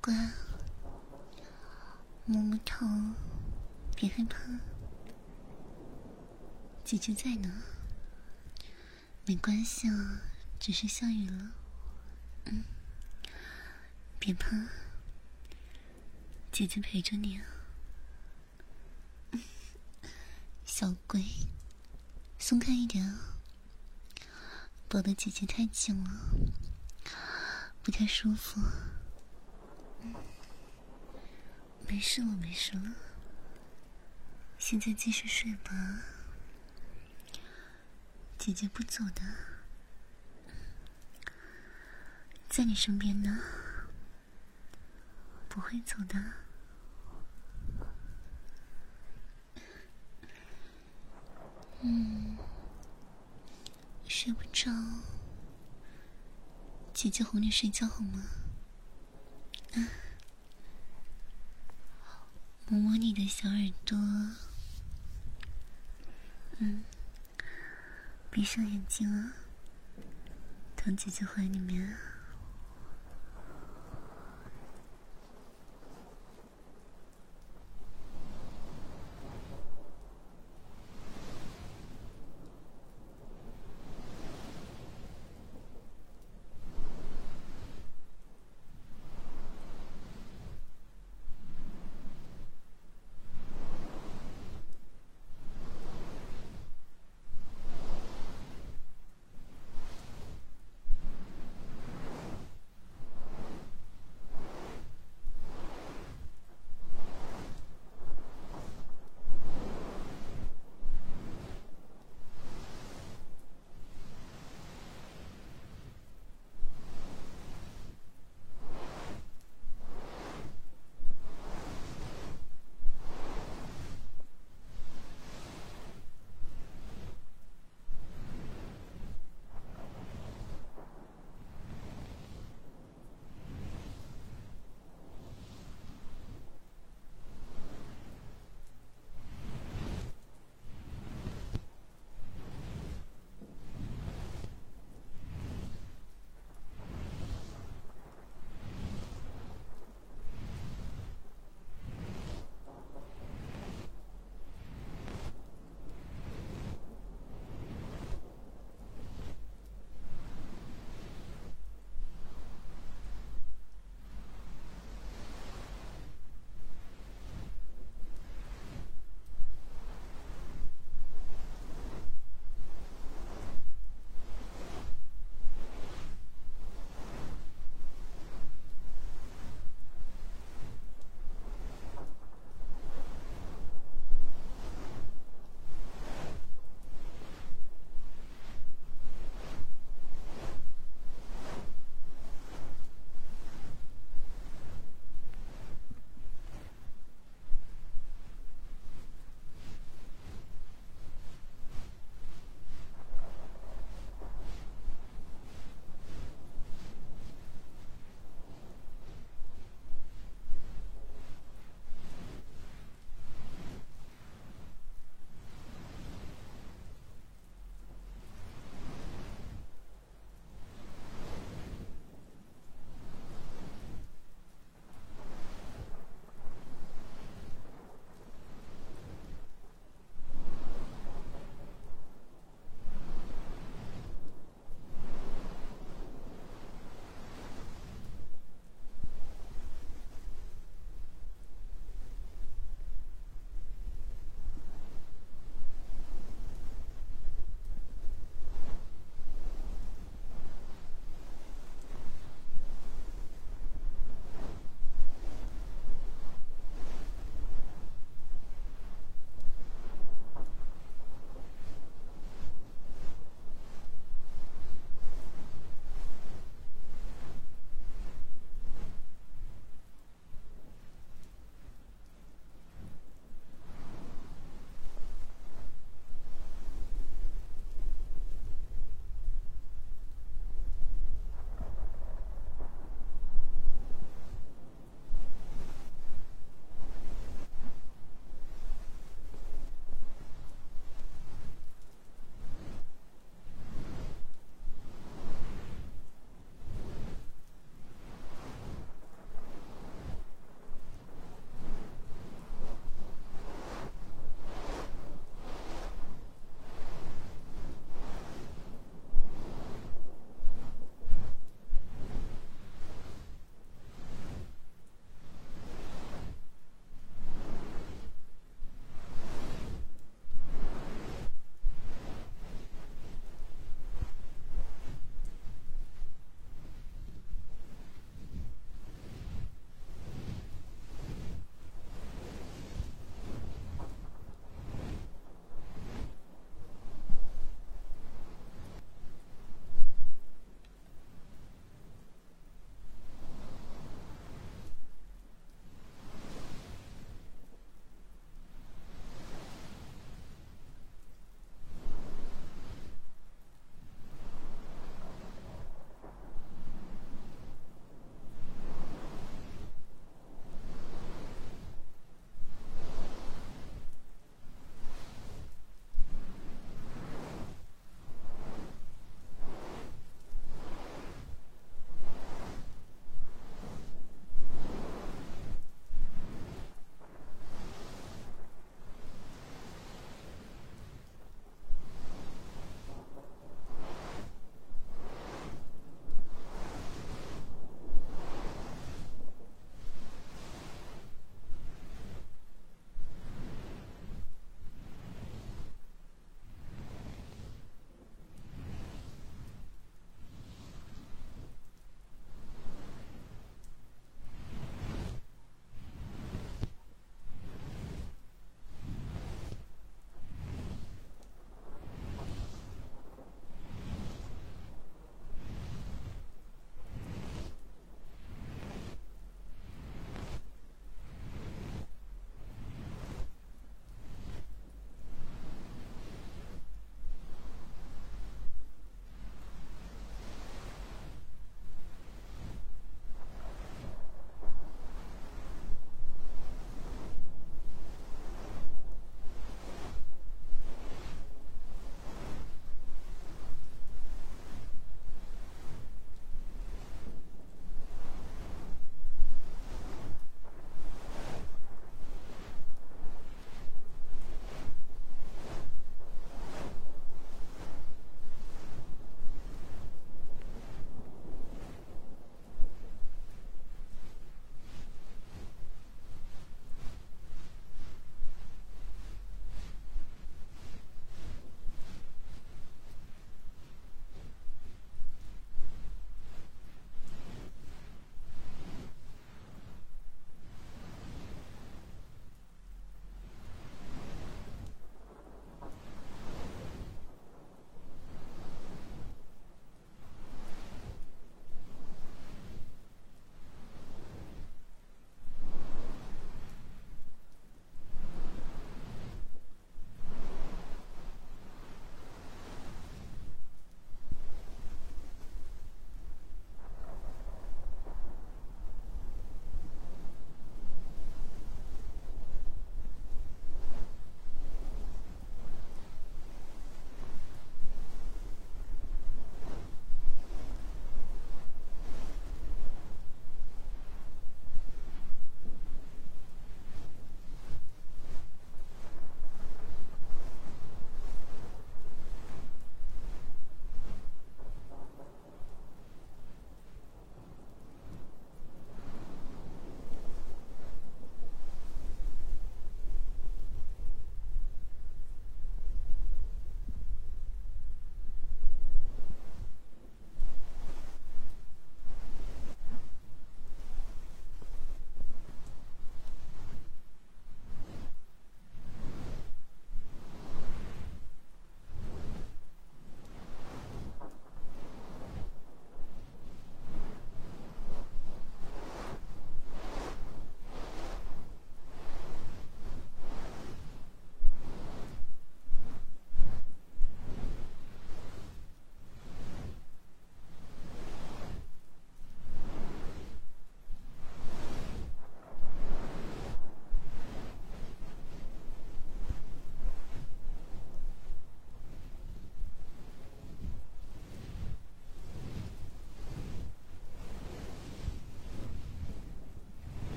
乖，摸摸头，别害怕，姐姐在呢。没关系啊，只是下雨了。嗯，别怕，姐姐陪着你啊。小鬼，松开一点啊，抱的姐姐太紧了，不太舒服。没事了，没事了，现在继续睡吧，姐姐不走的，在你身边呢，不会走的。嗯，睡不着，姐姐哄你睡觉好吗？嗯。摸摸你的小耳朵，嗯，闭上眼睛啊，躺姐姐怀里面。啊。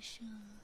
束了，